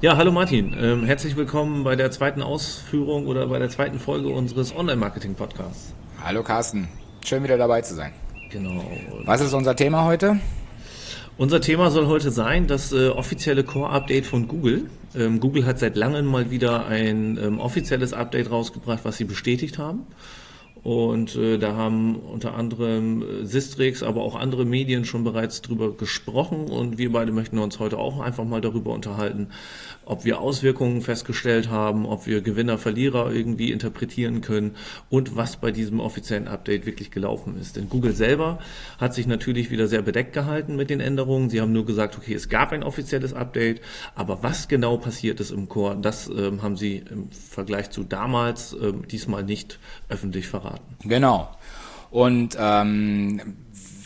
Ja, hallo Martin. Ähm, herzlich willkommen bei der zweiten Ausführung oder bei der zweiten Folge unseres Online-Marketing-Podcasts. Hallo Carsten. Schön wieder dabei zu sein. Genau. Was ist unser Thema heute? Unser Thema soll heute sein, das äh, offizielle Core-Update von Google. Ähm, Google hat seit langem mal wieder ein ähm, offizielles Update rausgebracht, was sie bestätigt haben. Und äh, da haben unter anderem äh, Sistrix, aber auch andere Medien schon bereits drüber gesprochen. Und wir beide möchten uns heute auch einfach mal darüber unterhalten, ob wir Auswirkungen festgestellt haben, ob wir Gewinner, Verlierer irgendwie interpretieren können und was bei diesem offiziellen Update wirklich gelaufen ist. Denn Google selber hat sich natürlich wieder sehr bedeckt gehalten mit den Änderungen. Sie haben nur gesagt, okay, es gab ein offizielles Update, aber was genau passiert ist im Core, das ähm, haben sie im Vergleich zu damals ähm, diesmal nicht öffentlich verraten. Genau. Und ähm,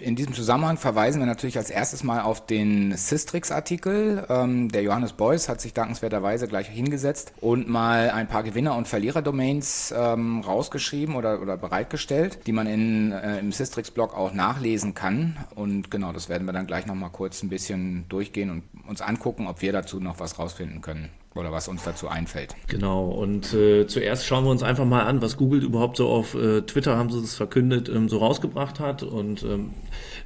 in diesem Zusammenhang verweisen wir natürlich als erstes mal auf den Systrix-Artikel. Ähm, der Johannes Beuys hat sich dankenswerterweise gleich hingesetzt und mal ein paar Gewinner- und Verlierer-Domains ähm, rausgeschrieben oder, oder bereitgestellt, die man in, äh, im Systrix-Blog auch nachlesen kann. Und genau, das werden wir dann gleich nochmal kurz ein bisschen durchgehen und uns angucken, ob wir dazu noch was rausfinden können oder was uns dazu einfällt. Genau, und äh, zuerst schauen wir uns einfach mal an, was Google überhaupt so auf äh, Twitter, haben sie es verkündet, ähm, so rausgebracht hat. Und ähm,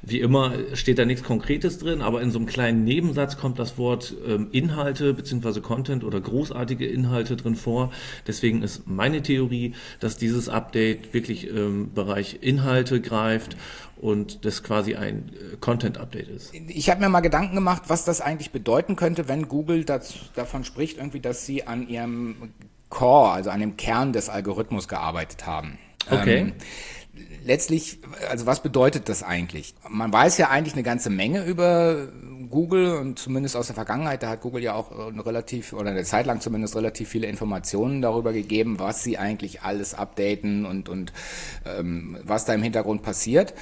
wie immer steht da nichts Konkretes drin, aber in so einem kleinen Nebensatz kommt das Wort ähm, Inhalte bzw. Content oder großartige Inhalte drin vor. Deswegen ist meine Theorie, dass dieses Update wirklich im ähm, Bereich Inhalte greift und das quasi ein äh, Content-Update ist. Ich habe mir mal Gedanken gemacht, was das eigentlich bedeuten könnte, wenn Google das, davon spricht, irgendwie, dass sie an ihrem Core, also an dem Kern des Algorithmus gearbeitet haben. Okay. Ähm, letztlich, also was bedeutet das eigentlich? Man weiß ja eigentlich eine ganze Menge über Google und zumindest aus der Vergangenheit, da hat Google ja auch eine relativ oder eine Zeit lang zumindest relativ viele Informationen darüber gegeben, was sie eigentlich alles updaten und, und ähm, was da im Hintergrund passiert.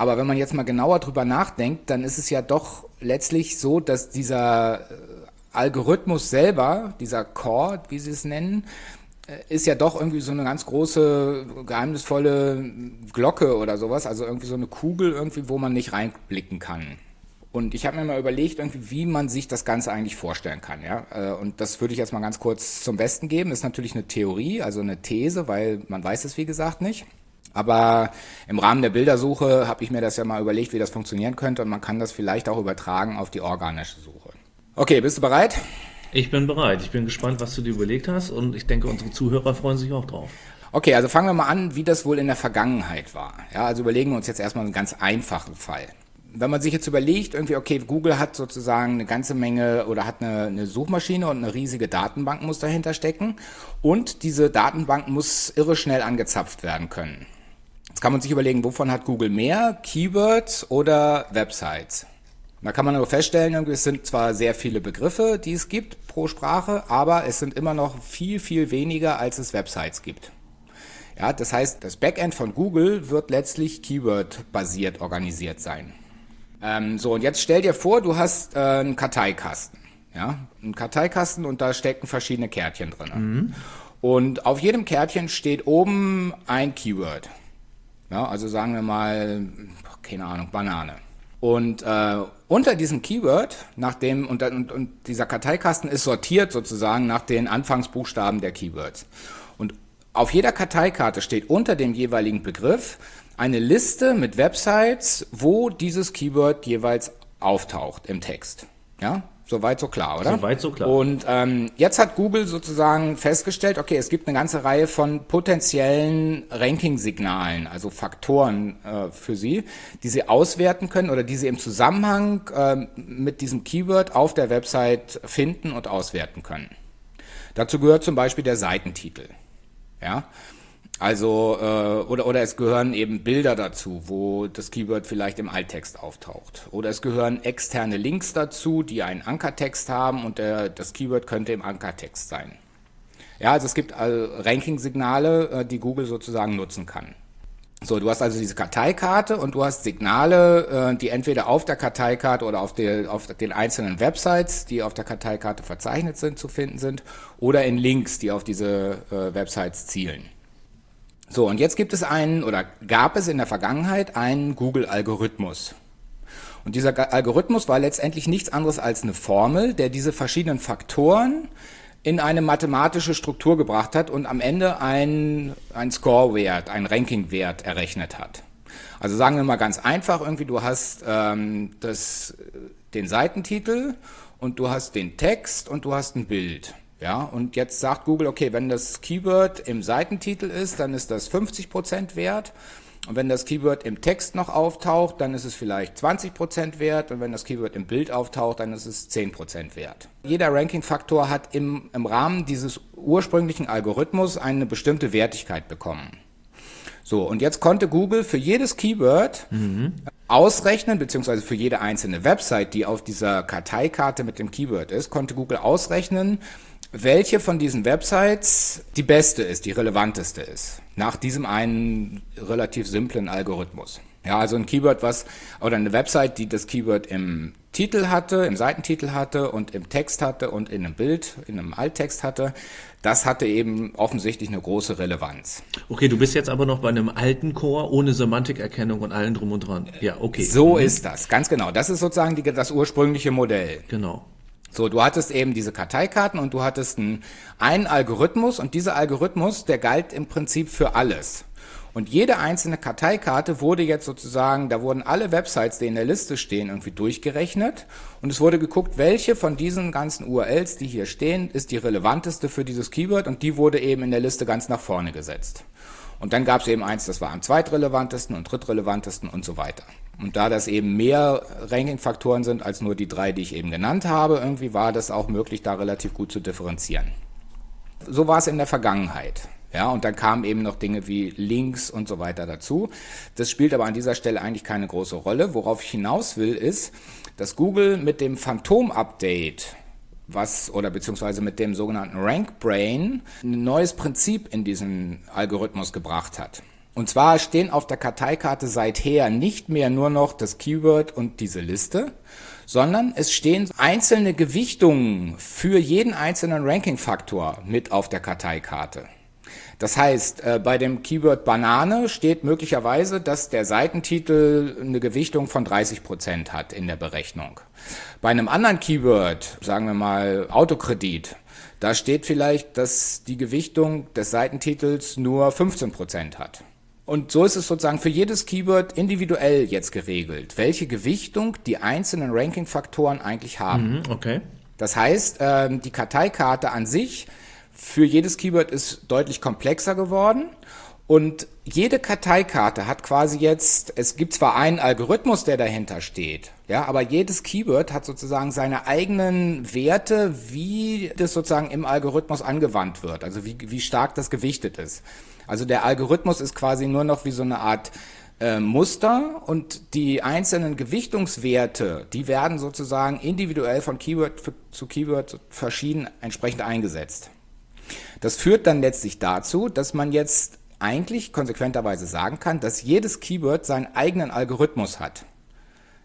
Aber wenn man jetzt mal genauer drüber nachdenkt, dann ist es ja doch letztlich so, dass dieser äh, Algorithmus selber, dieser Core, wie sie es nennen, äh, ist ja doch irgendwie so eine ganz große, geheimnisvolle Glocke oder sowas, also irgendwie so eine Kugel irgendwie, wo man nicht reinblicken kann. Und ich habe mir mal überlegt, irgendwie, wie man sich das Ganze eigentlich vorstellen kann. Ja? Äh, und das würde ich jetzt mal ganz kurz zum Besten geben. Das ist natürlich eine Theorie, also eine These, weil man weiß es, wie gesagt, nicht. Aber im Rahmen der Bildersuche habe ich mir das ja mal überlegt, wie das funktionieren könnte und man kann das vielleicht auch übertragen auf die organische Suche. Okay, bist du bereit? Ich bin bereit. Ich bin gespannt, was du dir überlegt hast und ich denke, unsere Zuhörer freuen sich auch drauf. Okay, also fangen wir mal an, wie das wohl in der Vergangenheit war. Ja, also überlegen wir uns jetzt erstmal einen ganz einfachen Fall. Wenn man sich jetzt überlegt, irgendwie, okay, Google hat sozusagen eine ganze Menge oder hat eine, eine Suchmaschine und eine riesige Datenbank muss dahinter stecken und diese Datenbank muss irre schnell angezapft werden können. Jetzt kann man sich überlegen, wovon hat Google mehr? Keywords oder Websites? Da kann man nur feststellen, es sind zwar sehr viele Begriffe, die es gibt pro Sprache, aber es sind immer noch viel, viel weniger, als es Websites gibt. Ja, das heißt, das Backend von Google wird letztlich Keyword-basiert organisiert sein. Ähm, so, und jetzt stell dir vor, du hast äh, einen Karteikasten. Ja, einen Karteikasten und da stecken verschiedene Kärtchen drin. Mhm. Und auf jedem Kärtchen steht oben ein Keyword. Ja, also sagen wir mal, keine Ahnung, Banane. Und äh, unter diesem Keyword, nach dem, und, und, und dieser Karteikasten ist sortiert sozusagen nach den Anfangsbuchstaben der Keywords. Und auf jeder Karteikarte steht unter dem jeweiligen Begriff eine Liste mit Websites, wo dieses Keyword jeweils auftaucht im Text. Ja, Soweit so klar, oder? Soweit so klar. Und ähm, jetzt hat Google sozusagen festgestellt, okay, es gibt eine ganze Reihe von potenziellen Ranking-Signalen, also Faktoren äh, für Sie, die Sie auswerten können oder die Sie im Zusammenhang äh, mit diesem Keyword auf der Website finden und auswerten können. Dazu gehört zum Beispiel der Seitentitel. Ja, also, äh, oder, oder es gehören eben Bilder dazu, wo das Keyword vielleicht im Alttext auftaucht. Oder es gehören externe Links dazu, die einen Ankertext haben und der, das Keyword könnte im Ankertext sein. Ja, also es gibt also Ranking-Signale, äh, die Google sozusagen nutzen kann. So, du hast also diese Karteikarte und du hast Signale, äh, die entweder auf der Karteikarte oder auf, die, auf den einzelnen Websites, die auf der Karteikarte verzeichnet sind, zu finden sind, oder in Links, die auf diese äh, Websites zielen. So, und jetzt gibt es einen oder gab es in der Vergangenheit einen Google-Algorithmus. Und dieser Algorithmus war letztendlich nichts anderes als eine Formel, der diese verschiedenen Faktoren in eine mathematische Struktur gebracht hat und am Ende ein, ein Score-Wert, ein Ranking-Wert errechnet hat. Also sagen wir mal ganz einfach, irgendwie du hast ähm, das, den Seitentitel und du hast den Text und du hast ein Bild. Ja, und jetzt sagt Google, okay, wenn das Keyword im Seitentitel ist, dann ist das 50% wert. Und wenn das Keyword im Text noch auftaucht, dann ist es vielleicht 20% wert. Und wenn das Keyword im Bild auftaucht, dann ist es 10% wert. Jeder Ranking-Faktor hat im, im Rahmen dieses ursprünglichen Algorithmus eine bestimmte Wertigkeit bekommen. So, und jetzt konnte Google für jedes Keyword mhm. ausrechnen, beziehungsweise für jede einzelne Website, die auf dieser Karteikarte mit dem Keyword ist, konnte Google ausrechnen, welche von diesen Websites die beste ist, die relevanteste ist. Nach diesem einen relativ simplen Algorithmus. Ja, also ein Keyword, was, oder eine Website, die das Keyword im Titel hatte, im Seitentitel hatte und im Text hatte und in einem Bild, in einem Alttext hatte, das hatte eben offensichtlich eine große Relevanz. Okay, du bist jetzt aber noch bei einem alten Core ohne Semantikerkennung und allen drum und dran. Ja, okay. So mhm. ist das, ganz genau. Das ist sozusagen die, das ursprüngliche Modell. Genau. So, du hattest eben diese Karteikarten und du hattest einen, einen Algorithmus und dieser Algorithmus, der galt im Prinzip für alles. Und jede einzelne Karteikarte wurde jetzt sozusagen, da wurden alle Websites, die in der Liste stehen, irgendwie durchgerechnet. Und es wurde geguckt, welche von diesen ganzen URLs, die hier stehen, ist die relevanteste für dieses Keyword und die wurde eben in der Liste ganz nach vorne gesetzt. Und dann gab es eben eins, das war am zweitrelevantesten und drittrelevantesten und so weiter. Und da das eben mehr Ranking-Faktoren sind als nur die drei, die ich eben genannt habe, irgendwie war das auch möglich, da relativ gut zu differenzieren. So war es in der Vergangenheit. Ja, und dann kamen eben noch Dinge wie Links und so weiter dazu. Das spielt aber an dieser Stelle eigentlich keine große Rolle. Worauf ich hinaus will, ist, dass Google mit dem Phantom-Update was oder beziehungsweise mit dem sogenannten Rank Brain ein neues Prinzip in diesen Algorithmus gebracht hat. Und zwar stehen auf der Karteikarte seither nicht mehr nur noch das Keyword und diese Liste, sondern es stehen einzelne Gewichtungen für jeden einzelnen Ranking-Faktor mit auf der Karteikarte. Das heißt, äh, bei dem Keyword Banane steht möglicherweise, dass der Seitentitel eine Gewichtung von 30 Prozent hat in der Berechnung. Bei einem anderen Keyword, sagen wir mal Autokredit, da steht vielleicht, dass die Gewichtung des Seitentitels nur 15 Prozent hat. Und so ist es sozusagen für jedes Keyword individuell jetzt geregelt, welche Gewichtung die einzelnen Ranking-Faktoren eigentlich haben. Mhm, okay. Das heißt, ähm, die Karteikarte an sich für jedes Keyword ist deutlich komplexer geworden. Und jede Karteikarte hat quasi jetzt, es gibt zwar einen Algorithmus, der dahinter steht, ja, aber jedes Keyword hat sozusagen seine eigenen Werte, wie das sozusagen im Algorithmus angewandt wird, also wie, wie stark das gewichtet ist. Also der Algorithmus ist quasi nur noch wie so eine Art äh, Muster und die einzelnen Gewichtungswerte, die werden sozusagen individuell von Keyword zu Keyword verschieden entsprechend eingesetzt. Das führt dann letztlich dazu, dass man jetzt eigentlich konsequenterweise sagen kann, dass jedes Keyword seinen eigenen Algorithmus hat.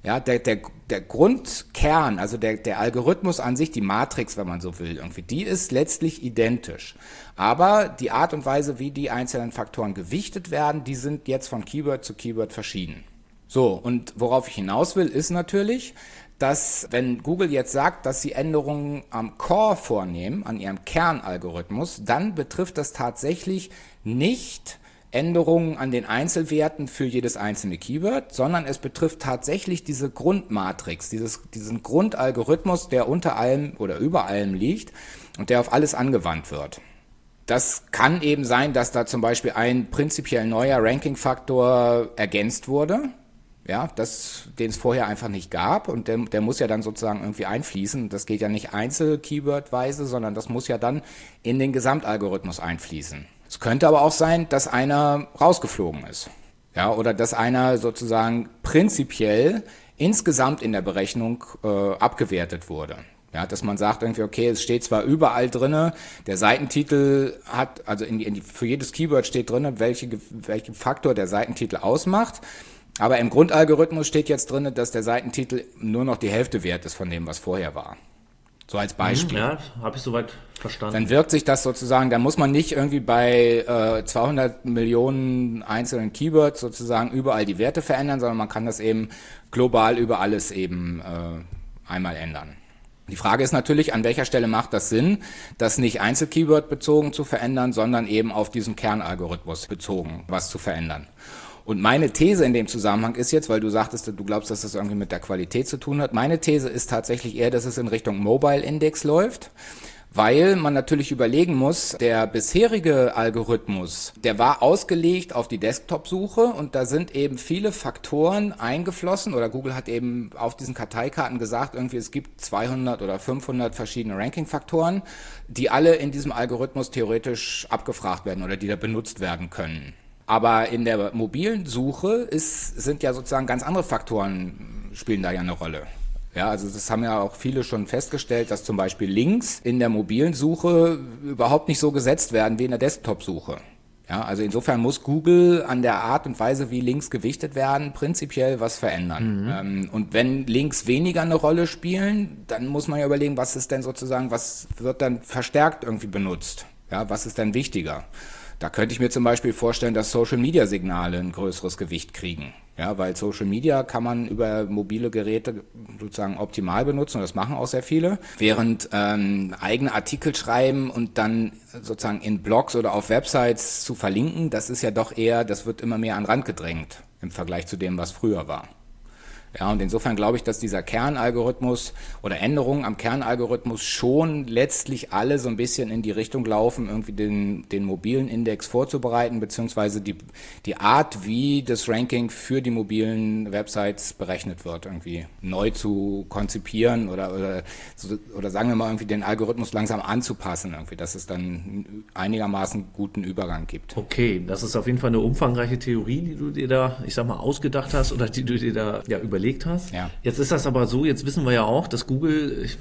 Ja, der, der, der Grundkern, also der, der Algorithmus an sich, die Matrix, wenn man so will, irgendwie, die ist letztlich identisch. Aber die Art und Weise, wie die einzelnen Faktoren gewichtet werden, die sind jetzt von Keyword zu Keyword verschieden. So, und worauf ich hinaus will, ist natürlich, dass wenn Google jetzt sagt, dass sie Änderungen am Core vornehmen, an ihrem Kernalgorithmus, dann betrifft das tatsächlich nicht Änderungen an den Einzelwerten für jedes einzelne Keyword, sondern es betrifft tatsächlich diese Grundmatrix, dieses, diesen Grundalgorithmus, der unter allem oder über allem liegt und der auf alles angewandt wird. Das kann eben sein, dass da zum Beispiel ein prinzipiell neuer Ranking-Faktor ergänzt wurde, ja, das, den es vorher einfach nicht gab und der, der muss ja dann sozusagen irgendwie einfließen. Das geht ja nicht einzel-Keyword-weise, sondern das muss ja dann in den Gesamtalgorithmus einfließen. Es könnte aber auch sein, dass einer rausgeflogen ist. Ja, oder dass einer sozusagen prinzipiell insgesamt in der Berechnung äh, abgewertet wurde. Ja, dass man sagt irgendwie, okay, es steht zwar überall drinne, der Seitentitel hat, also in in die, für jedes Keyword steht drinne, welche, welchen Faktor der Seitentitel ausmacht. Aber im Grundalgorithmus steht jetzt drinne, dass der Seitentitel nur noch die Hälfte wert ist von dem, was vorher war. So als Beispiel. Ja, habe ich soweit verstanden. Dann wirkt sich das sozusagen, dann muss man nicht irgendwie bei äh, 200 Millionen einzelnen Keywords sozusagen überall die Werte verändern, sondern man kann das eben global über alles eben äh, einmal ändern. Die Frage ist natürlich, an welcher Stelle macht das Sinn, das nicht Einzelkeyword bezogen zu verändern, sondern eben auf diesen Kernalgorithmus bezogen was zu verändern. Und meine These in dem Zusammenhang ist jetzt, weil du sagtest, du glaubst, dass das irgendwie mit der Qualität zu tun hat. Meine These ist tatsächlich eher, dass es in Richtung Mobile Index läuft weil man natürlich überlegen muss, der bisherige Algorithmus, der war ausgelegt auf die Desktop-Suche und da sind eben viele Faktoren eingeflossen oder Google hat eben auf diesen Karteikarten gesagt, irgendwie es gibt 200 oder 500 verschiedene Ranking-Faktoren, die alle in diesem Algorithmus theoretisch abgefragt werden oder die da benutzt werden können. Aber in der mobilen Suche ist, sind ja sozusagen ganz andere Faktoren spielen da ja eine Rolle. Ja, also das haben ja auch viele schon festgestellt, dass zum Beispiel Links in der mobilen Suche überhaupt nicht so gesetzt werden wie in der Desktop-Suche. Ja, also insofern muss Google an der Art und Weise, wie Links gewichtet werden, prinzipiell was verändern. Mhm. Ähm, und wenn Links weniger eine Rolle spielen, dann muss man ja überlegen, was ist denn sozusagen, was wird dann verstärkt irgendwie benutzt? Ja, was ist denn wichtiger? Da könnte ich mir zum Beispiel vorstellen, dass Social-Media-Signale ein größeres Gewicht kriegen. Ja, weil Social Media kann man über mobile Geräte sozusagen optimal benutzen und das machen auch sehr viele. Während ähm, eigene Artikel schreiben und dann sozusagen in Blogs oder auf Websites zu verlinken, das ist ja doch eher, das wird immer mehr an Rand gedrängt im Vergleich zu dem, was früher war. Ja, und insofern glaube ich, dass dieser Kernalgorithmus oder Änderungen am Kernalgorithmus schon letztlich alle so ein bisschen in die Richtung laufen, irgendwie den, den mobilen Index vorzubereiten, beziehungsweise die, die Art, wie das Ranking für die mobilen Websites berechnet wird, irgendwie neu zu konzipieren oder, oder, oder sagen wir mal irgendwie den Algorithmus langsam anzupassen, irgendwie, dass es dann einigermaßen guten Übergang gibt. Okay, das ist auf jeden Fall eine umfangreiche Theorie, die du dir da, ich sag mal, ausgedacht hast oder die du dir da ja überlegt überlegt hast. Ja. Jetzt ist das aber so, jetzt wissen wir ja auch, dass Google, ich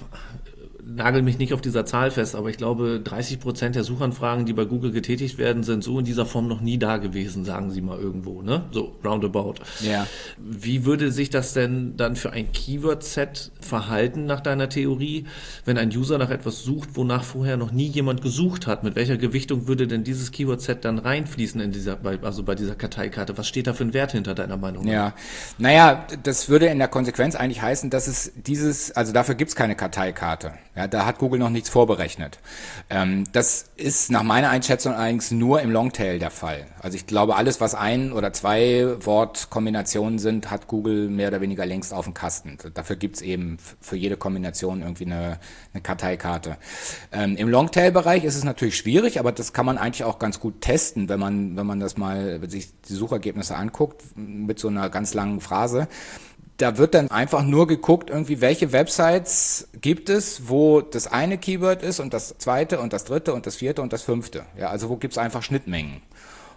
nagel mich nicht auf dieser Zahl fest, aber ich glaube, 30 Prozent der Suchanfragen, die bei Google getätigt werden, sind so in dieser Form noch nie da gewesen, sagen Sie mal irgendwo, ne? So roundabout. Ja. Wie würde sich das denn dann für ein Keyword-Set verhalten nach deiner Theorie, wenn ein User nach etwas sucht, wonach vorher noch nie jemand gesucht hat? Mit welcher Gewichtung würde denn dieses Keyword-Set dann reinfließen in dieser, also bei dieser Karteikarte? Was steht da für ein Wert hinter deiner Meinung? Ja, naja, das würde in der Konsequenz eigentlich heißen, dass es dieses, also dafür gibt es keine Karteikarte. Ja, da hat Google noch nichts vorberechnet. Ähm, das ist nach meiner Einschätzung allerdings nur im Longtail der Fall. Also ich glaube, alles, was ein oder zwei Wortkombinationen sind, hat Google mehr oder weniger längst auf dem Kasten. Dafür gibt's eben für jede Kombination irgendwie eine, eine Karteikarte. Ähm, Im Longtail-Bereich ist es natürlich schwierig, aber das kann man eigentlich auch ganz gut testen, wenn man, wenn man das mal, sich die Suchergebnisse anguckt, mit so einer ganz langen Phrase da wird dann einfach nur geguckt, irgendwie, welche Websites gibt es, wo das eine Keyword ist und das zweite und das dritte und das vierte und das fünfte. Ja, also wo gibt es einfach Schnittmengen.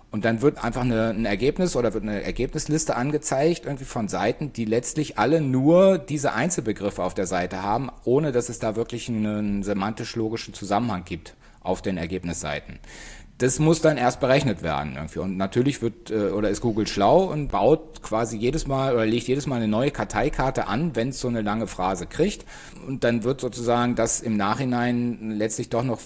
Und dann wird einfach eine, ein Ergebnis oder wird eine Ergebnisliste angezeigt, irgendwie von Seiten, die letztlich alle nur diese Einzelbegriffe auf der Seite haben, ohne dass es da wirklich einen semantisch-logischen Zusammenhang gibt auf den Ergebnisseiten das muss dann erst berechnet werden irgendwie. Und natürlich wird äh, oder ist Google schlau und baut quasi jedes Mal oder legt jedes Mal eine neue Karteikarte an, wenn es so eine lange Phrase kriegt. Und dann wird sozusagen das im Nachhinein letztlich doch noch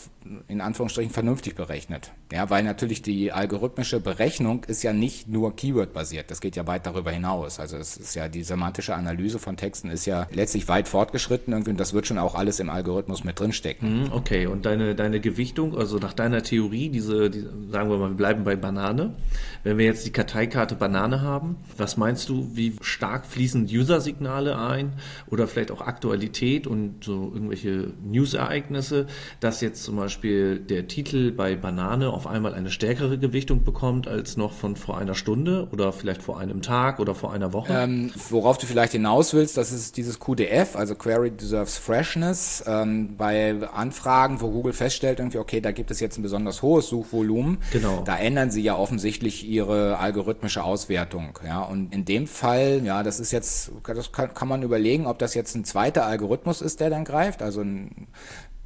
in Anführungsstrichen vernünftig berechnet. Ja, weil natürlich die algorithmische Berechnung ist ja nicht nur Keyword-basiert. Das geht ja weit darüber hinaus. Also es ist ja die semantische Analyse von Texten ist ja letztlich weit fortgeschritten irgendwie und das wird schon auch alles im Algorithmus mit drinstecken. Mhm, okay, und deine, deine Gewichtung, also nach deiner Theorie, diese, die, sagen wir mal, wir bleiben bei Banane. Wenn wir jetzt die Karteikarte Banane haben, was meinst du, wie stark fließen User-Signale ein oder vielleicht auch Aktualität und so irgendwelche News-Ereignisse, dass jetzt zum Beispiel Beispiel der Titel bei Banane auf einmal eine stärkere Gewichtung bekommt als noch von vor einer Stunde oder vielleicht vor einem Tag oder vor einer Woche? Ähm, worauf du vielleicht hinaus willst, das ist dieses QDF, also Query Deserves Freshness. Ähm, bei Anfragen, wo Google feststellt, irgendwie, okay, da gibt es jetzt ein besonders hohes Suchvolumen, genau. da ändern sie ja offensichtlich ihre algorithmische Auswertung. Ja, und in dem Fall, ja, das ist jetzt, das kann, kann man überlegen, ob das jetzt ein zweiter Algorithmus ist, der dann greift, also ein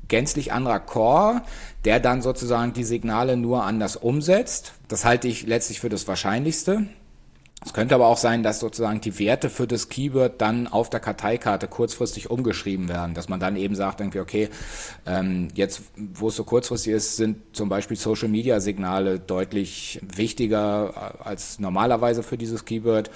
gänzlich anderer Core, der dann sozusagen die Signale nur anders umsetzt. Das halte ich letztlich für das Wahrscheinlichste. Es könnte aber auch sein, dass sozusagen die Werte für das Keyword dann auf der Karteikarte kurzfristig umgeschrieben werden, dass man dann eben sagt, irgendwie, okay, ähm, jetzt, wo es so kurzfristig ist, sind zum Beispiel Social-Media-Signale deutlich wichtiger als normalerweise für dieses Keyword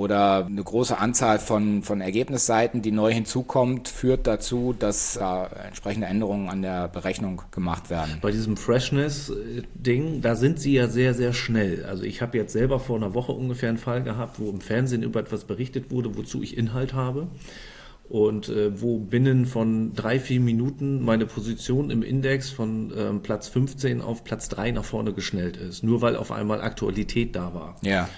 oder eine große Anzahl von, von Ergebnisseiten, die neu hinzukommt, führt dazu, dass äh, entsprechende Änderungen an der Berechnung gemacht werden. Bei diesem Freshness-Ding, da sind sie ja sehr, sehr schnell. Also ich habe jetzt selber vor einer Woche ungefähr einen Fall gehabt, wo im Fernsehen über etwas berichtet wurde, wozu ich Inhalt habe und äh, wo binnen von drei, vier Minuten meine Position im Index von ähm, Platz 15 auf Platz 3 nach vorne geschnellt ist, nur weil auf einmal Aktualität da war. Ja.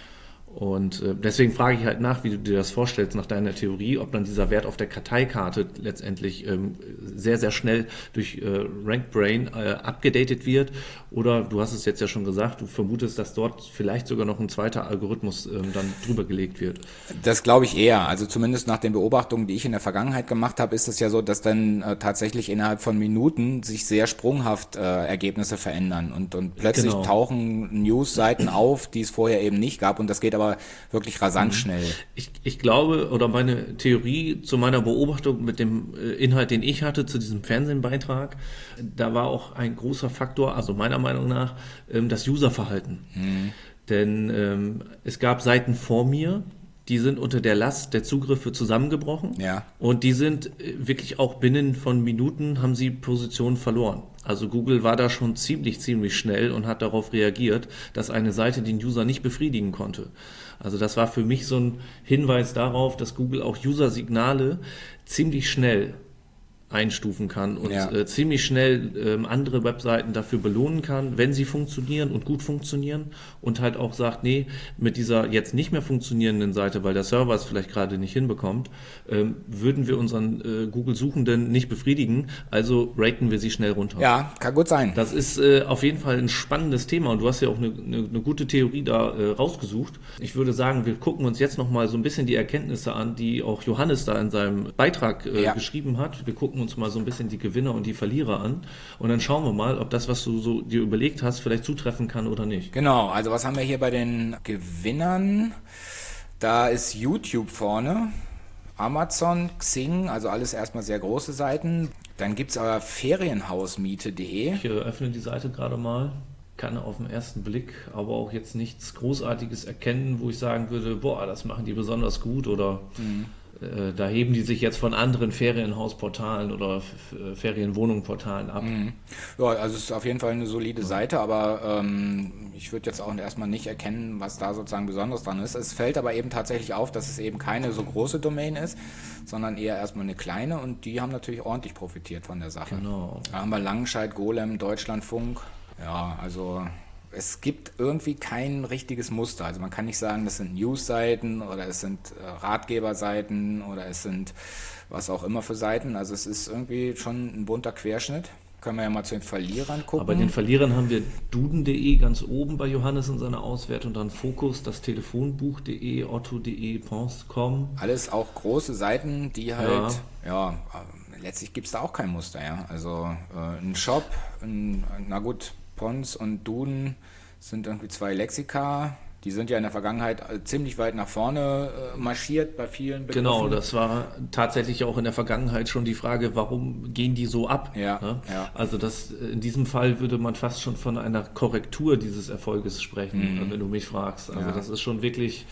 Und äh, deswegen frage ich halt nach, wie du dir das vorstellst, nach deiner Theorie, ob dann dieser Wert auf der Karteikarte letztendlich ähm, sehr, sehr schnell durch äh, RankBrain äh, abgedatet wird. Oder du hast es jetzt ja schon gesagt, du vermutest, dass dort vielleicht sogar noch ein zweiter Algorithmus ähm, dann drüber gelegt wird. Das glaube ich eher. Also zumindest nach den Beobachtungen, die ich in der Vergangenheit gemacht habe, ist es ja so, dass dann tatsächlich innerhalb von Minuten sich sehr sprunghaft Ergebnisse verändern. Und, und plötzlich genau. tauchen News-Seiten auf, die es vorher eben nicht gab. Und das geht aber aber wirklich rasant mhm. schnell. Ich, ich glaube, oder meine Theorie zu meiner Beobachtung mit dem äh, Inhalt, den ich hatte zu diesem Fernsehbeitrag, da war auch ein großer Faktor, also meiner Meinung nach, ähm, das Userverhalten. Mhm. Denn ähm, es gab Seiten vor mir, die sind unter der Last der Zugriffe zusammengebrochen. Ja. Und die sind äh, wirklich auch binnen von Minuten haben sie Positionen verloren. Also Google war da schon ziemlich, ziemlich schnell und hat darauf reagiert, dass eine Seite den User nicht befriedigen konnte. Also das war für mich so ein Hinweis darauf, dass Google auch User-Signale ziemlich schnell einstufen kann und ja. äh, ziemlich schnell ähm, andere Webseiten dafür belohnen kann, wenn sie funktionieren und gut funktionieren und halt auch sagt, nee, mit dieser jetzt nicht mehr funktionierenden Seite, weil der Server es vielleicht gerade nicht hinbekommt, ähm, würden wir unseren äh, Google-Suchenden nicht befriedigen, also raten wir sie schnell runter. Ja, kann gut sein. Das ist äh, auf jeden Fall ein spannendes Thema und du hast ja auch eine, eine, eine gute Theorie da äh, rausgesucht. Ich würde sagen, wir gucken uns jetzt nochmal so ein bisschen die Erkenntnisse an, die auch Johannes da in seinem Beitrag äh, ja. geschrieben hat. Wir gucken uns mal so ein bisschen die Gewinner und die Verlierer an und dann schauen wir mal, ob das, was du so dir überlegt hast, vielleicht zutreffen kann oder nicht. Genau, also was haben wir hier bei den Gewinnern? Da ist YouTube vorne, Amazon, Xing, also alles erstmal sehr große Seiten. Dann gibt es aber Ferienhausmiete.de. Ich öffne die Seite gerade mal kann auf den ersten Blick aber auch jetzt nichts Großartiges erkennen, wo ich sagen würde, boah, das machen die besonders gut oder mhm. Äh, da heben die sich jetzt von anderen Ferienhausportalen oder Ferienwohnungportalen ab. Mhm. Ja, also es ist auf jeden Fall eine solide Seite, aber ähm, ich würde jetzt auch erstmal nicht erkennen, was da sozusagen besonders dran ist. Es fällt aber eben tatsächlich auf, dass es eben keine so große Domain ist, sondern eher erstmal eine kleine und die haben natürlich ordentlich profitiert von der Sache. Genau. Da haben wir Langenscheid, Golem, Deutschlandfunk. Ja, also es gibt irgendwie kein richtiges Muster. Also man kann nicht sagen, das sind News-Seiten oder es sind äh, Ratgeberseiten oder es sind was auch immer für Seiten. Also es ist irgendwie schon ein bunter Querschnitt. Können wir ja mal zu den Verlierern gucken. Aber bei den Verlierern haben wir duden.de ganz oben bei Johannes in seiner Auswertung, dann Fokus, das Telefonbuch.de, otto.de, Pons.com. Alles auch große Seiten, die halt, ja, ja letztlich gibt es da auch kein Muster, ja. Also äh, ein Shop, ein, na gut, Pons und Duden sind irgendwie zwei Lexika. Die sind ja in der Vergangenheit äh, ziemlich weit nach vorne äh, marschiert bei vielen Begriffen. Genau, das war tatsächlich auch in der Vergangenheit schon die Frage, warum gehen die so ab? Ja, ne? ja. Also das, in diesem Fall würde man fast schon von einer Korrektur dieses Erfolges sprechen, mhm. wenn du mich fragst. Also ja. das ist schon wirklich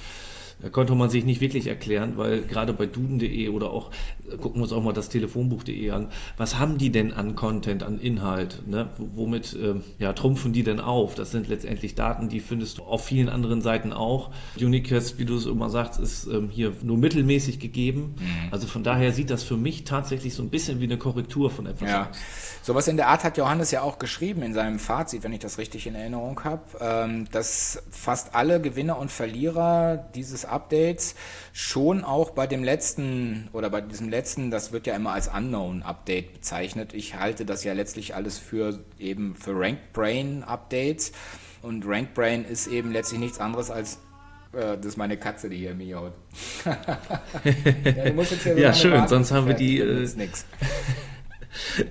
da konnte man sich nicht wirklich erklären, weil gerade bei duden.de oder auch, gucken wir uns auch mal das Telefonbuch.de an, was haben die denn an Content, an Inhalt? Ne? Womit ähm, ja, trumpfen die denn auf? Das sind letztendlich Daten, die findest du auf vielen anderen Seiten auch. Unicast, wie du es immer sagst, ist ähm, hier nur mittelmäßig gegeben. Mhm. Also von daher sieht das für mich tatsächlich so ein bisschen wie eine Korrektur von etwas ja. aus. Sowas in der Art hat Johannes ja auch geschrieben in seinem Fazit, wenn ich das richtig in Erinnerung habe, ähm, dass fast alle Gewinner und Verlierer dieses Updates schon auch bei dem letzten oder bei diesem letzten, das wird ja immer als Unknown Update bezeichnet. Ich halte das ja letztlich alles für eben für Ranked Brain Updates und Ranked Brain ist eben letztlich nichts anderes als äh, das ist meine Katze, die hier miaut. ja, ja schön, sonst haben wir die. Äh,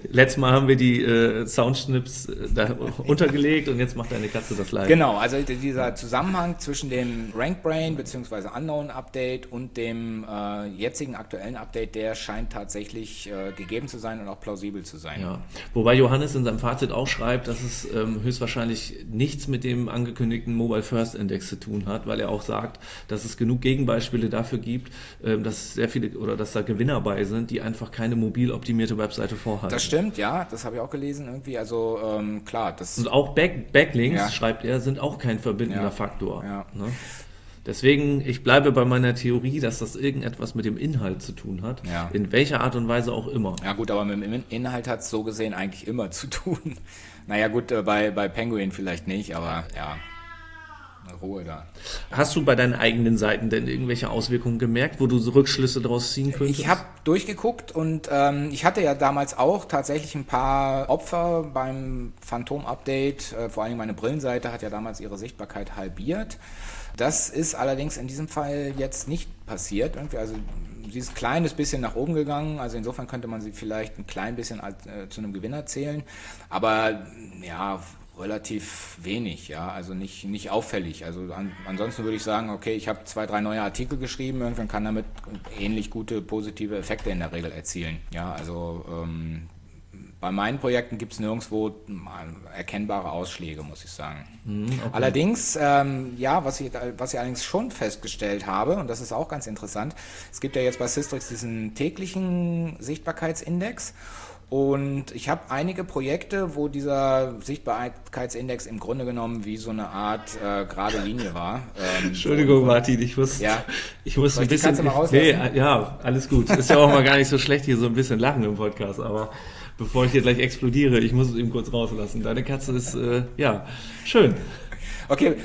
Letztes Mal haben wir die äh, Soundschnips äh, da untergelegt und jetzt macht deine Katze das live. Genau, also dieser Zusammenhang zwischen dem RankBrain bzw. Unknown Update und dem äh, jetzigen aktuellen Update, der scheint tatsächlich äh, gegeben zu sein und auch plausibel zu sein. Ja. Wobei Johannes in seinem Fazit auch schreibt, dass es ähm, höchstwahrscheinlich nichts mit dem angekündigten Mobile First Index zu tun hat, weil er auch sagt, dass es genug Gegenbeispiele dafür gibt, ähm, dass sehr viele oder dass da Gewinner bei sind, die einfach keine mobil optimierte Webseite vorhalten. Das stimmt, ja, das habe ich auch gelesen irgendwie. Also ähm, klar, das. Und auch Back Backlinks, ja. schreibt er, sind auch kein verbindender ja. Faktor. Ja. Ne? Deswegen, ich bleibe bei meiner Theorie, dass das irgendetwas mit dem Inhalt zu tun hat. Ja. In welcher Art und Weise auch immer. Ja gut, aber mit dem Inhalt hat es so gesehen eigentlich immer zu tun. Naja gut, äh, bei, bei Penguin vielleicht nicht, aber ja. Ruhe da. Hast du bei deinen eigenen Seiten denn irgendwelche Auswirkungen gemerkt, wo du so Rückschlüsse daraus ziehen könntest? Ich habe durchgeguckt und ähm, ich hatte ja damals auch tatsächlich ein paar Opfer beim Phantom-Update. Äh, vor allem meine Brillenseite hat ja damals ihre Sichtbarkeit halbiert. Das ist allerdings in diesem Fall jetzt nicht passiert. Irgendwie, also sie ist ein kleines bisschen nach oben gegangen, also insofern könnte man sie vielleicht ein klein bisschen als, äh, zu einem Gewinner zählen. Aber ja, relativ wenig, ja, also nicht, nicht auffällig. Also an, ansonsten würde ich sagen, okay, ich habe zwei, drei neue Artikel geschrieben, irgendwann kann damit ähnlich gute positive Effekte in der Regel erzielen. Ja, also ähm, bei meinen Projekten gibt es nirgendwo erkennbare Ausschläge, muss ich sagen. Mhm, okay. Allerdings, ähm, ja, was ich, was ich allerdings schon festgestellt habe, und das ist auch ganz interessant, es gibt ja jetzt bei Systrix diesen täglichen Sichtbarkeitsindex und ich habe einige Projekte, wo dieser Sichtbarkeitsindex im Grunde genommen wie so eine Art äh, gerade Linie war. Ähm, Entschuldigung, Martin, ich muss, ja. ich muss Soll ein bisschen. Nee, ja, alles gut. Ist ja auch mal gar nicht so schlecht, hier so ein bisschen lachen im Podcast, aber bevor ich hier gleich explodiere, ich muss es eben kurz rauslassen. Deine Katze ist, äh, ja, schön. Okay,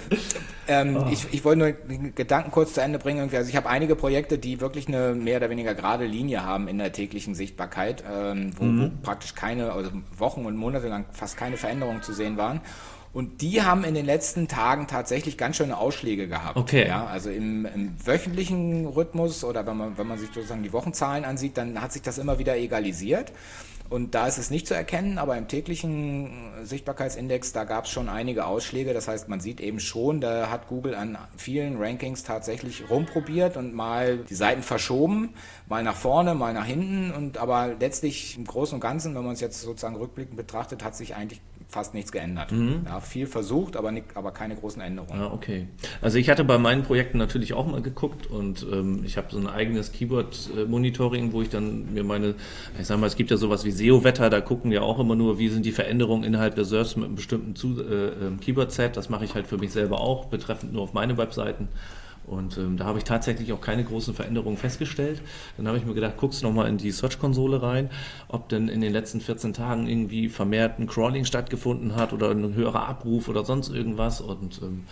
ähm, oh. ich, ich wollte nur den Gedanken kurz zu Ende bringen. Also ich habe einige Projekte, die wirklich eine mehr oder weniger gerade Linie haben in der täglichen Sichtbarkeit, ähm, wo, mhm. wo praktisch keine, also Wochen und Monate lang fast keine Veränderungen zu sehen waren. Und die haben in den letzten Tagen tatsächlich ganz schöne Ausschläge gehabt. Okay. Ja, also im, im, wöchentlichen Rhythmus oder wenn man, wenn man sich sozusagen die Wochenzahlen ansieht, dann hat sich das immer wieder egalisiert. Und da ist es nicht zu erkennen, aber im täglichen Sichtbarkeitsindex, da gab es schon einige Ausschläge. Das heißt, man sieht eben schon, da hat Google an vielen Rankings tatsächlich rumprobiert und mal die Seiten verschoben, mal nach vorne, mal nach hinten. Und aber letztlich im Großen und Ganzen, wenn man es jetzt sozusagen rückblickend betrachtet, hat sich eigentlich fast nichts geändert. Mhm. Ja, viel versucht, aber, nicht, aber keine großen Änderungen. Ja, okay. Also ich hatte bei meinen Projekten natürlich auch mal geguckt und ähm, ich habe so ein eigenes Keyword-Monitoring, wo ich dann mir meine, ich sag mal, es gibt ja sowas wie SEO-Wetter, da gucken ja auch immer nur, wie sind die Veränderungen innerhalb der SERPs mit einem bestimmten äh, ähm, Keyword-Set. Das mache ich halt für mich selber auch, betreffend nur auf meine Webseiten. Und ähm, da habe ich tatsächlich auch keine großen Veränderungen festgestellt. Dann habe ich mir gedacht, guckst du nochmal in die Search-Konsole rein, ob denn in den letzten 14 Tagen irgendwie vermehrt ein Crawling stattgefunden hat oder ein höherer Abruf oder sonst irgendwas. Und ähm,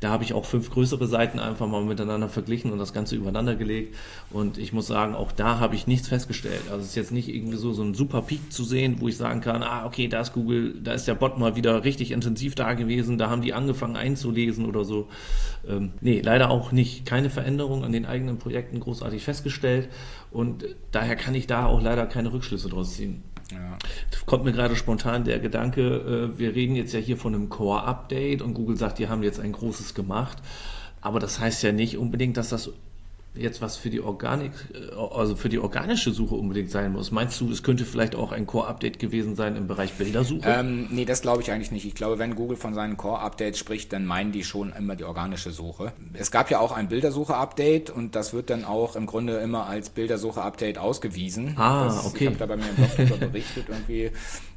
da habe ich auch fünf größere Seiten einfach mal miteinander verglichen und das Ganze übereinander gelegt. Und ich muss sagen, auch da habe ich nichts festgestellt. Also es ist jetzt nicht irgendwie so, so ein super Peak zu sehen, wo ich sagen kann, ah, okay, da ist Google, da ist der Bot mal wieder richtig intensiv da gewesen, da haben die angefangen einzulesen oder so. Ähm, nee, leider auch nicht. Keine Veränderung an den eigenen Projekten großartig festgestellt. Und daher kann ich da auch leider keine Rückschlüsse draus ziehen. Ja. Kommt mir gerade spontan der Gedanke, äh, wir reden jetzt ja hier von einem Core-Update und Google sagt, die haben jetzt ein großes gemacht. Aber das heißt ja nicht unbedingt, dass das jetzt was für die Organik, äh, also für die organische Suche unbedingt sein muss. Meinst du, es könnte vielleicht auch ein Core-Update gewesen sein im Bereich Bildersuche? Ähm, nee, das glaube ich eigentlich nicht. Ich glaube, wenn Google von seinen Core-Updates spricht, dann meinen die schon immer die organische Suche. Es gab ja auch ein Bildersuche-Update und das wird dann auch im Grunde immer als Bildersuche-Update ausgewiesen. Ah, das, okay. Ich habe da bei mir im Blog darüber berichtet irgendwie.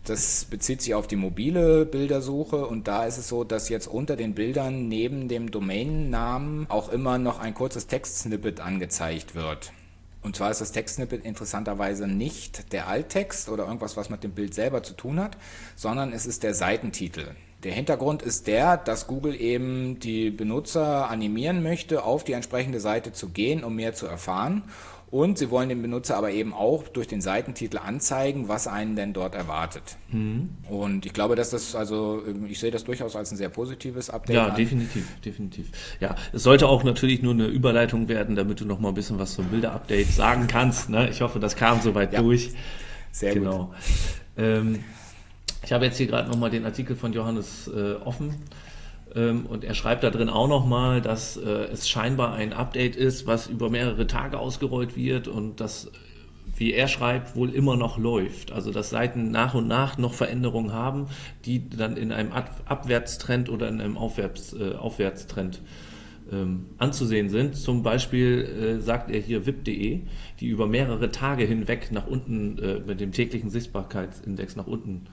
Das bezieht sich auf die mobile Bildersuche und da ist es so, dass jetzt unter den Bildern neben dem Domainnamen auch immer noch ein kurzes Textsnippet angezeigt wird. Und zwar ist das Textsnippet interessanterweise nicht der Alttext oder irgendwas, was mit dem Bild selber zu tun hat, sondern es ist der Seitentitel. Der Hintergrund ist der, dass Google eben die Benutzer animieren möchte, auf die entsprechende Seite zu gehen, um mehr zu erfahren. Und sie wollen dem Benutzer aber eben auch durch den Seitentitel anzeigen, was einen denn dort erwartet. Mhm. Und ich glaube, dass das, also ich sehe das durchaus als ein sehr positives Update. Ja, an. definitiv, definitiv. Ja, es sollte auch natürlich nur eine Überleitung werden, damit du noch mal ein bisschen was zum Bilder-Update sagen kannst. Ne? Ich hoffe, das kam soweit ja. durch. Sehr genau. gut. Ähm, ich habe jetzt hier gerade nochmal den Artikel von Johannes äh, offen ähm, und er schreibt da drin auch nochmal, dass äh, es scheinbar ein Update ist, was über mehrere Tage ausgerollt wird und das, wie er schreibt, wohl immer noch läuft. Also dass Seiten nach und nach noch Veränderungen haben, die dann in einem Ab Abwärtstrend oder in einem Aufwärts, äh, Aufwärtstrend ähm, anzusehen sind. Zum Beispiel äh, sagt er hier VIP.de, die über mehrere Tage hinweg nach unten äh, mit dem täglichen Sichtbarkeitsindex nach unten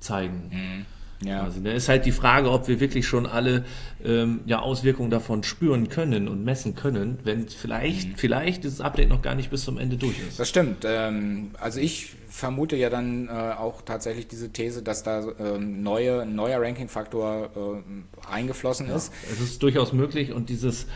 zeigen. Mhm. Ja. Also, da ist halt die Frage, ob wir wirklich schon alle ähm, ja, Auswirkungen davon spüren können und messen können, wenn vielleicht, mhm. vielleicht dieses Update noch gar nicht bis zum Ende durch ist. Das stimmt. Ähm, also ich vermute ja dann äh, auch tatsächlich diese These, dass da ähm, neue, ein neuer Ranking-Faktor äh, eingeflossen ja, ist. Es ist durchaus möglich und dieses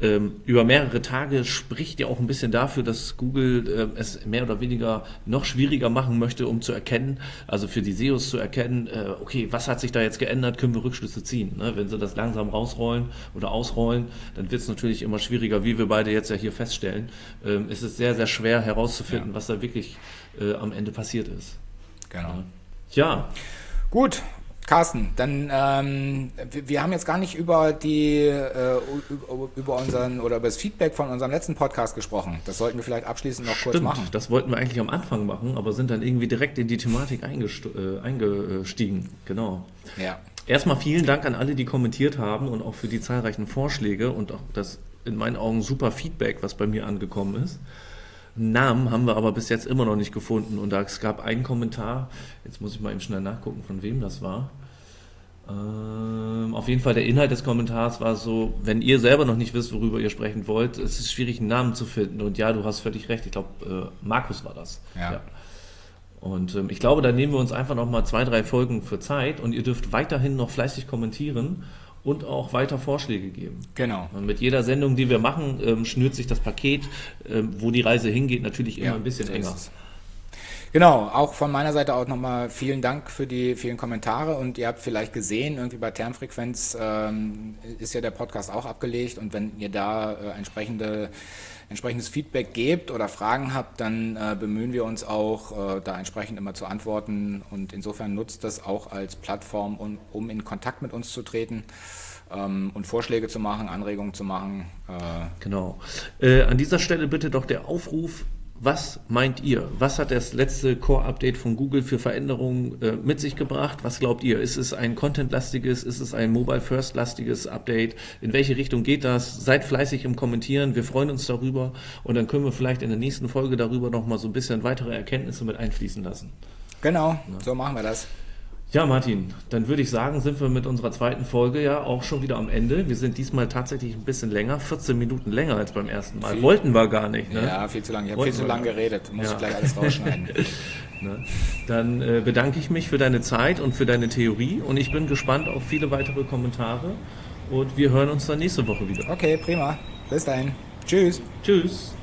ähm, über mehrere Tage spricht ja auch ein bisschen dafür, dass Google äh, es mehr oder weniger noch schwieriger machen möchte, um zu erkennen, also für die SEOs zu erkennen, äh, okay, was hat sich da jetzt geändert, können wir Rückschlüsse ziehen. Ne? Wenn sie das langsam rausrollen oder ausrollen, dann wird es natürlich immer schwieriger, wie wir beide jetzt ja hier feststellen. Ähm, es ist sehr, sehr schwer herauszufinden, ja. was da wirklich äh, am Ende passiert ist. Genau. Ja. Gut, Carsten, dann ähm, wir, wir haben jetzt gar nicht über die äh, über unseren oder über das Feedback von unserem letzten Podcast gesprochen. Das sollten wir vielleicht abschließend noch Stimmt, kurz machen. Das wollten wir eigentlich am Anfang machen, aber sind dann irgendwie direkt in die Thematik äh, eingestiegen. Genau. Ja. Erstmal vielen Dank an alle, die kommentiert haben und auch für die zahlreichen Vorschläge und auch das in meinen Augen super Feedback, was bei mir angekommen ist. Namen haben wir aber bis jetzt immer noch nicht gefunden. Und da es gab einen Kommentar, jetzt muss ich mal eben schnell nachgucken, von wem das war. Ähm, auf jeden Fall der Inhalt des Kommentars war so, wenn ihr selber noch nicht wisst, worüber ihr sprechen wollt, es ist schwierig, einen Namen zu finden. Und ja, du hast völlig recht. Ich glaube, äh, Markus war das. Ja. ja. Und ähm, ich glaube, da nehmen wir uns einfach noch mal zwei, drei Folgen für Zeit und ihr dürft weiterhin noch fleißig kommentieren und auch weiter Vorschläge geben. Genau. Und mit jeder Sendung, die wir machen, ähm, schnürt sich das Paket, ähm, wo die Reise hingeht, natürlich immer ja, ein bisschen enger. Genau, auch von meiner Seite auch nochmal vielen Dank für die vielen Kommentare und ihr habt vielleicht gesehen, irgendwie bei Termfrequenz ähm, ist ja der Podcast auch abgelegt und wenn ihr da äh, entsprechende entsprechendes Feedback gebt oder Fragen habt, dann äh, bemühen wir uns auch, äh, da entsprechend immer zu antworten. Und insofern nutzt das auch als Plattform, um, um in Kontakt mit uns zu treten ähm, und Vorschläge zu machen, Anregungen zu machen. Äh genau. Äh, an dieser Stelle bitte doch der Aufruf, was meint ihr? Was hat das letzte Core-Update von Google für Veränderungen äh, mit sich gebracht? Was glaubt ihr? Ist es ein Content-lastiges, ist es ein Mobile-First-lastiges Update? In welche Richtung geht das? Seid fleißig im Kommentieren. Wir freuen uns darüber und dann können wir vielleicht in der nächsten Folge darüber noch mal so ein bisschen weitere Erkenntnisse mit einfließen lassen. Genau, ja. so machen wir das. Ja, Martin, dann würde ich sagen, sind wir mit unserer zweiten Folge ja auch schon wieder am Ende. Wir sind diesmal tatsächlich ein bisschen länger, 14 Minuten länger als beim ersten Mal. Viel, Wollten wir gar nicht, ne? Ja, viel zu lange. Ich habe viel zu lange geredet. Muss ja. ich gleich alles rausschneiden. ne? Dann äh, bedanke ich mich für deine Zeit und für deine Theorie und ich bin gespannt auf viele weitere Kommentare und wir hören uns dann nächste Woche wieder. Okay, prima. Bis dahin. Tschüss. Tschüss.